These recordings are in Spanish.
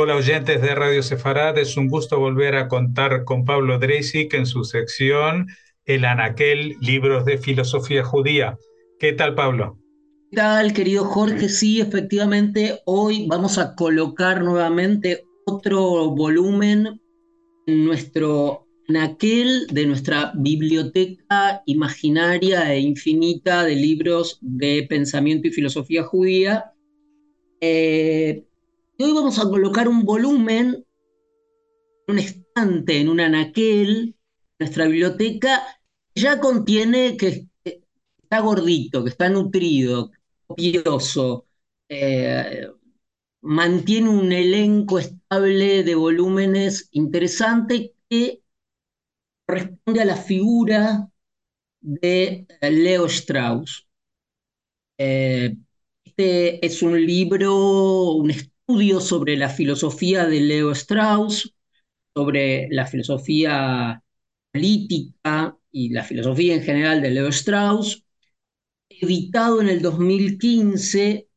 Hola oyentes de Radio Sefarad, es un gusto volver a contar con Pablo Dreisig en su sección El Anaquel, Libros de Filosofía Judía. ¿Qué tal, Pablo? ¿Qué tal, querido Jorge? Sí, efectivamente, hoy vamos a colocar nuevamente otro volumen en nuestro Anaquel de nuestra biblioteca imaginaria e infinita de libros de pensamiento y filosofía judía. Eh, hoy vamos a colocar un volumen, un estante en un anaquel, nuestra biblioteca, ya contiene que está gordito, que está nutrido, copioso, eh, mantiene un elenco estable de volúmenes interesante que corresponde a la figura de Leo Strauss. Eh, este es un libro, un estudio sobre la filosofía de Leo Strauss, sobre la filosofía política y la filosofía en general de Leo Strauss, editado en el 2015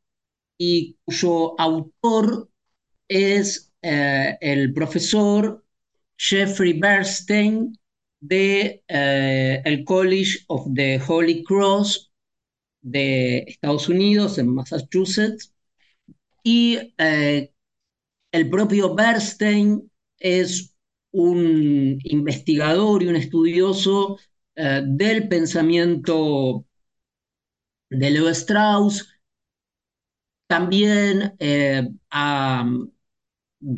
y cuyo autor es eh, el profesor Jeffrey Bernstein de eh, el College of the Holy Cross de Estados Unidos, en Massachusetts, y eh, el propio Bernstein es un investigador y un estudioso eh, del pensamiento de Leo Strauss. También eh,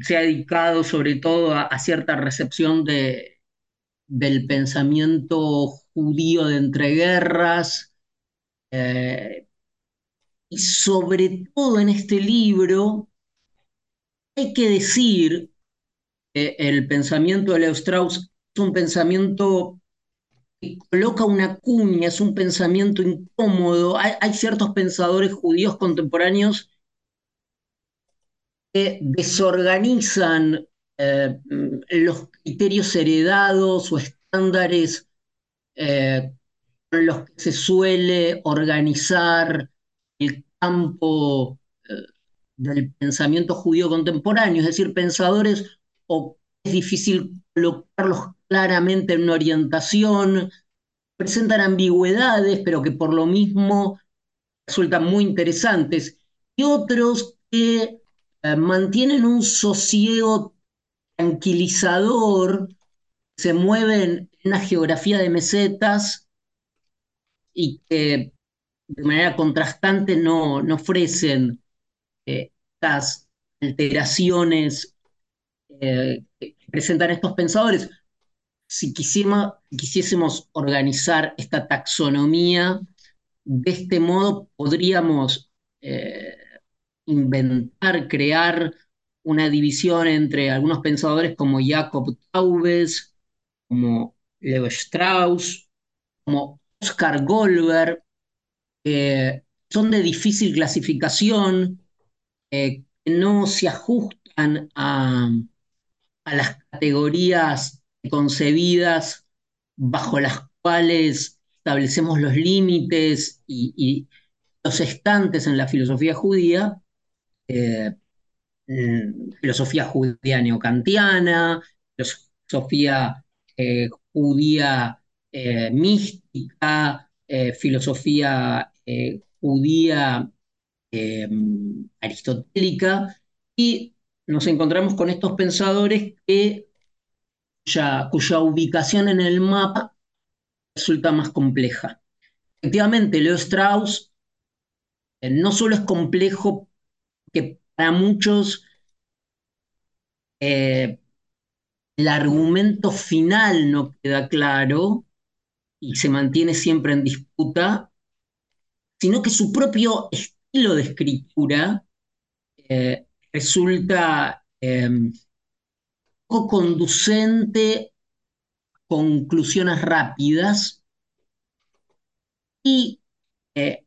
se ha dedicado sobre todo a, cierta recepción de, del pensamiento judío de entreguerras, y sobre todo en este libro, hay que decir que el pensamiento de Leo Strauss es un pensamiento que coloca una cuña, es un pensamiento incómodo. Hay, ciertos pensadores judíos contemporáneos que desorganizan eh, los criterios heredados o estándares eh, con los que se suele organizar el campo eh, del pensamiento judío contemporáneo, es decir, pensadores o es difícil colocarlos claramente en una orientación, presentan ambigüedades, pero que por lo mismo resultan muy interesantes, y otros que eh, mantienen un sosiego tranquilizador, se mueven en una geografía de mesetas y que de manera contrastante no, ofrecen eh, estas alteraciones eh, que presentan estos pensadores. Si, quisiésemos organizar esta taxonomía de este modo, podríamos eh, inventar, crear una división entre algunos pensadores como Jacob Taubes, como Leo Strauss, como Oscar Goldberg, son de difícil clasificación, eh, que no se ajustan a, las categorías concebidas bajo las cuales establecemos los límites y, los estantes en la filosofía judía, eh, mm, filosofía judía neocantiana, filosofía eh, judía mística, filosofía eh, judía eh, aristotélica y nos encontramos con estos pensadores que, cuya, ubicación en el mapa resulta más compleja. Efectivamente, Leo Strauss eh, no solo es complejo, que para muchos el argumento final no queda claro y se mantiene siempre en disputa, sino que su propio estilo de escritura eh, resulta em, poco conducente a conclusiones rápidas y eh,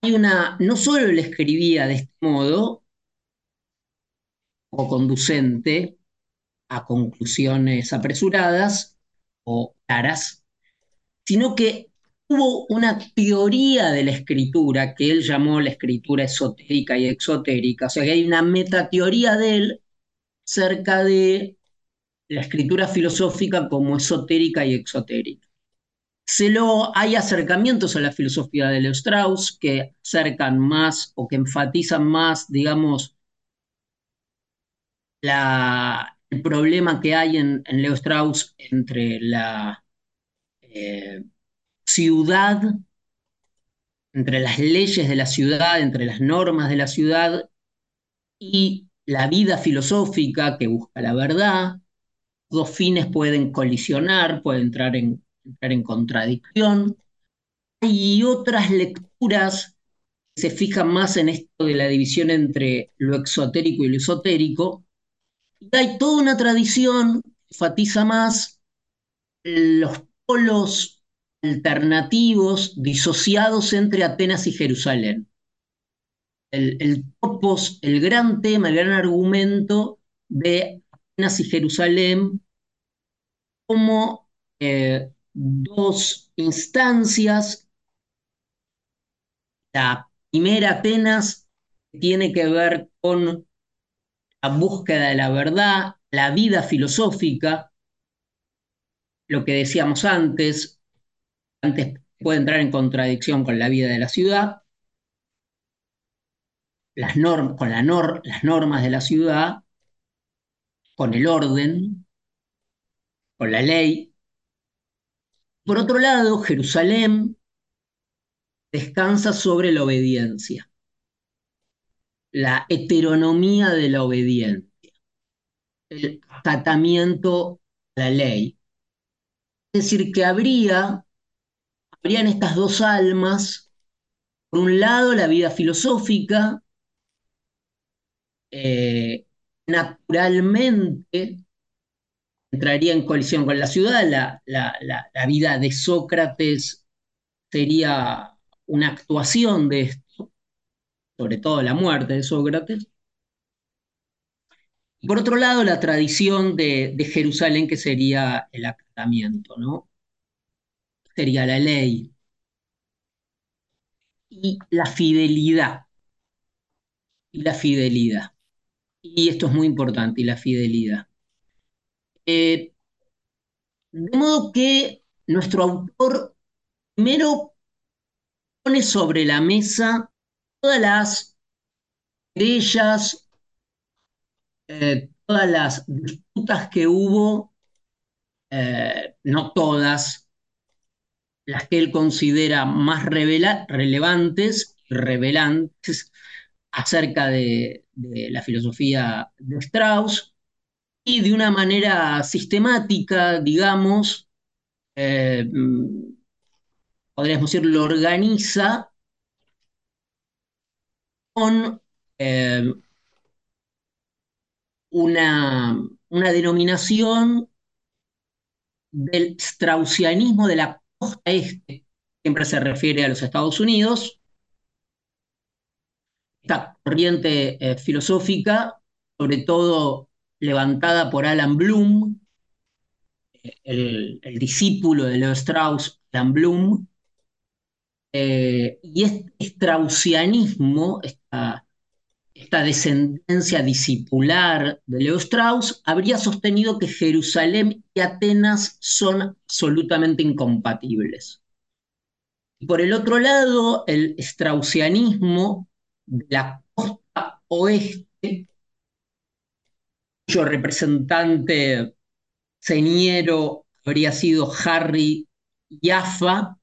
hay una, no solo él escribía de este modo, o conducente a conclusiones apresuradas o claras, sino que hubo una teoría de la escritura que él llamó la escritura esotérica y exotérica, o sea que hay una metateoría de él cerca de la escritura filosófica como esotérica y exotérica. Se lo, hay acercamientos a la filosofía de Leo Strauss que acercan más o que enfatizan más, digamos, el problema que hay en, Leo Strauss entre la eh, ciudad, entre las leyes de la ciudad, entre las normas de la ciudad y la vida filosófica que busca la verdad. Dos fines pueden colisionar, pueden entrar en, entrar en contradicción. Hay otras lecturas que se fijan más en esto de la división entre lo exotérico y lo esotérico. Y hay toda una tradición que enfatiza más los polos alternativos disociados entre Atenas y Jerusalén. El, el topos, el gran tema, el gran argumento de Atenas y Jerusalén como eh, dos instancias. La primera Atenas tiene que ver con la búsqueda de la verdad, la vida filosófica, lo que decíamos antes, antes puede entrar en contradicción con la vida de la ciudad, las con la las normas de la ciudad, con el orden, con la ley, por otro lado, Jerusalén descansa sobre la obediencia, la heteronomía de la obediencia, el acatamiento a la ley. Es decir, que habría, habrían estas dos almas, por un lado la vida filosófica, eh, naturalmente entraría en colisión con la ciudad, la, la, vida de Sócrates sería una actuación de esto, sobre todo la muerte de Sócrates. Y por otro lado, la tradición de, de Jerusalén, que sería el acatamiento, ¿no? Sería la ley. Y la fidelidad. Y la fidelidad. Y esto es muy importante, y la fidelidad. Eh, de modo que nuestro autor primero pone sobre la mesa todas las querellas, eh, todas las disputas que hubo, eh, no todas, las que él considera más relevantes y revelantes acerca de la filosofía de Strauss, y de una manera sistemática, digamos, eh, podríamos decir, lo organiza con eh, una, una denominación del straussianismo de la costa este, siempre se refiere a los Estados Unidos, esta corriente eh, filosófica, sobre todo levantada por Alan Bloom, el, discípulo de Leo Strauss, Alan Bloom, eh, y este straussianismo, esta, esta descendencia discipular de Leo Strauss, habría sostenido que Jerusalén y Atenas son absolutamente incompatibles. Y por el otro lado, el straussianismo de la costa oeste cuyo representante señero habría sido Harry Jaffa,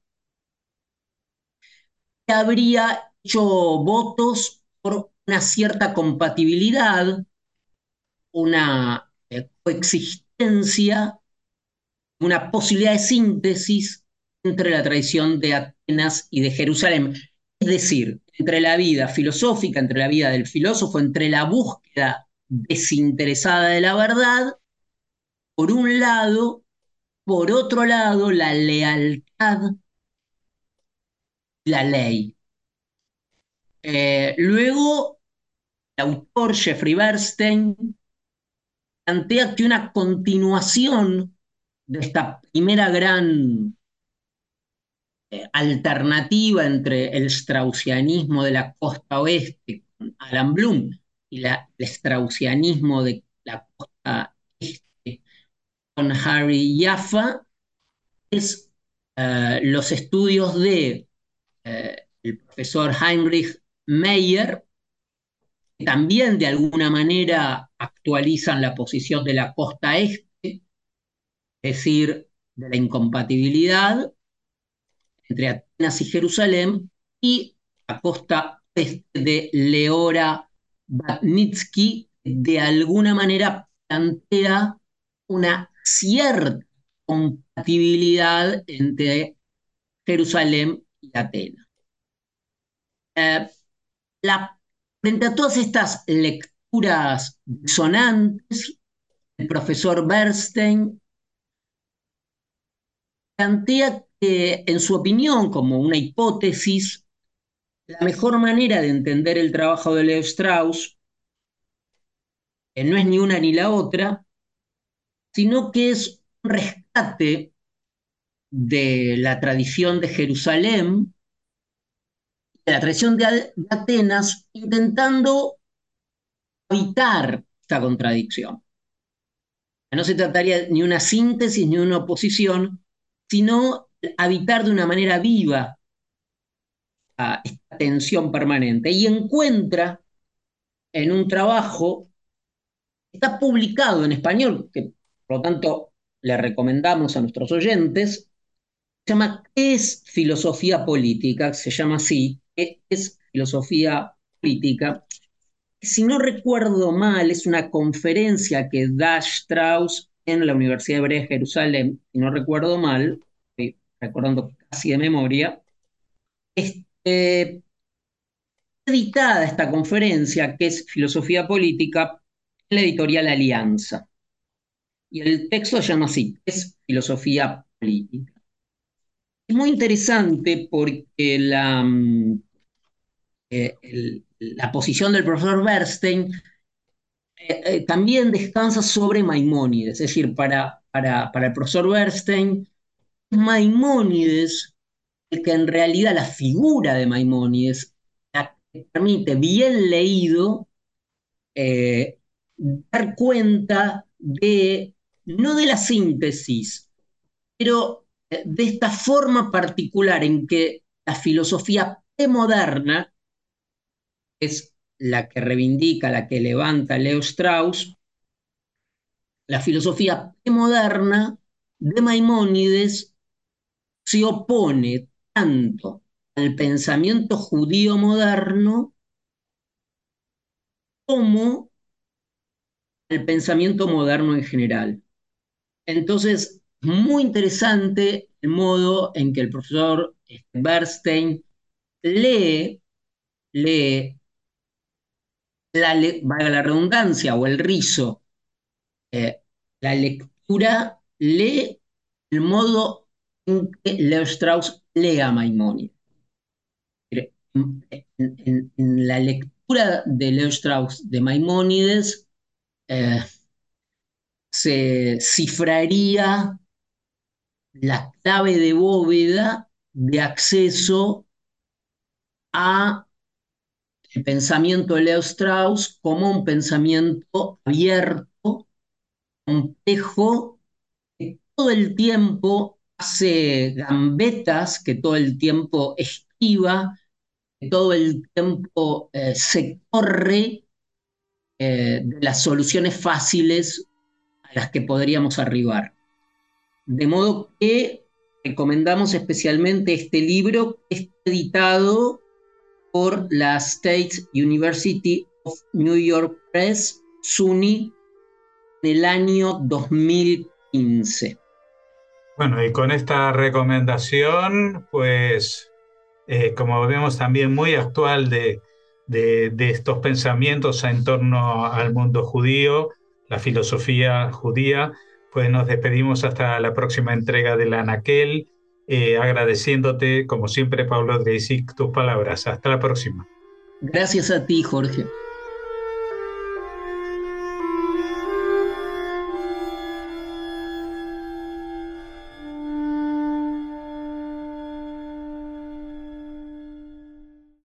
que habría hecho votos por una cierta compatibilidad, una eh, coexistencia, una posibilidad de síntesis entre la tradición de Atenas y de Jerusalén. Es decir, entre la vida filosófica, entre la vida del filósofo, entre la búsqueda desinteresada de la verdad, por un lado, por otro lado, la lealtad, la ley. Eh, luego, autor Jeffrey Bernstein plantea que una continuación de esta primera gran eh, alternativa entre el straussianismo de la costa oeste con Alan Bloom y el straussianismo de la este, con Harry Jaffa es eh, los estudios de eh, el profesor Heinrich Meyer, también de alguna manera actualizan la posición de la costa este, es decir, de la incompatibilidad entre Atenas y Jerusalén, y la costa este de Leora Batnitsky, de alguna manera plantea una cierta compatibilidad entre Jerusalén y Atenas. Eh, frente a todas estas lecturas sonantes, el profesor Bernstein plantea que, en su opinión, como una hipótesis, la mejor manera de entender el trabajo de Leo Strauss que no es ni una ni la otra, sino que es un rescate de la tradición de Jerusalén, la tradición de Atenas, intentando evitar esta contradicción. No se trataría ni una síntesis ni una oposición, sino habitar de una manera viva esta tensión permanente. Y encuentra en un trabajo, está publicado en español, que por lo tanto le recomendamos a nuestros oyentes, se llama ¿Qué es filosofía política? Se llama así, ¿qué es filosofía política? Si no recuerdo mal, es una conferencia que da Strauss en la Universidad Hebrea de Jerusalén, si no recuerdo mal, estoy recordando casi de memoria, este, editada esta conferencia, que es Filosofía Política, en la editorial Alianza. Y el texto se llama así, es Filosofía Política. Es muy interesante porque la, mm, eh, la posición del profesor Bernstein eh, eh, también descansa sobre Maimónides, es decir, para, para, para el profesor Bernstein, Maimónides, el que en realidad la figura de Maimónides permite, bien leído, dar cuenta de, no de la síntesis, pero de esta forma particular en que la filosofía premoderna es la que reivindica, la que levanta Leo Strauss, la filosofía moderna de Maimónides se opone tanto al pensamiento judío moderno como al pensamiento moderno en general. Entonces, muy interesante el modo en que el profesor Bernstein lee, lee la, valga la redundancia o el rizo, eh, la lectura lee el modo en que Leo Strauss lee a Maimónides. En, la lectura de Leo Strauss de Maimónides eh, se cifraría la clave de bóveda de acceso a el pensamiento de Leo Strauss como un pensamiento abierto, complejo, que todo el tiempo hace gambetas, que todo el tiempo esquiva, que todo el tiempo eh, se corre eh, de las soluciones fáciles a las que podríamos arribar. De modo que recomendamos especialmente este libro que está editado por la State University of New York Press, SUNY, en el año 2015. Bueno, y con esta recomendación, pues, eh, como vemos también muy actual de, de, estos pensamientos en torno al mundo judío, la filosofía judía, pues nos despedimos hasta la próxima entrega de la Anaquel eh, agradeciéndote, como siempre, Pablo Dreisic, tus palabras. Hasta la próxima. Gracias a ti, Jorge.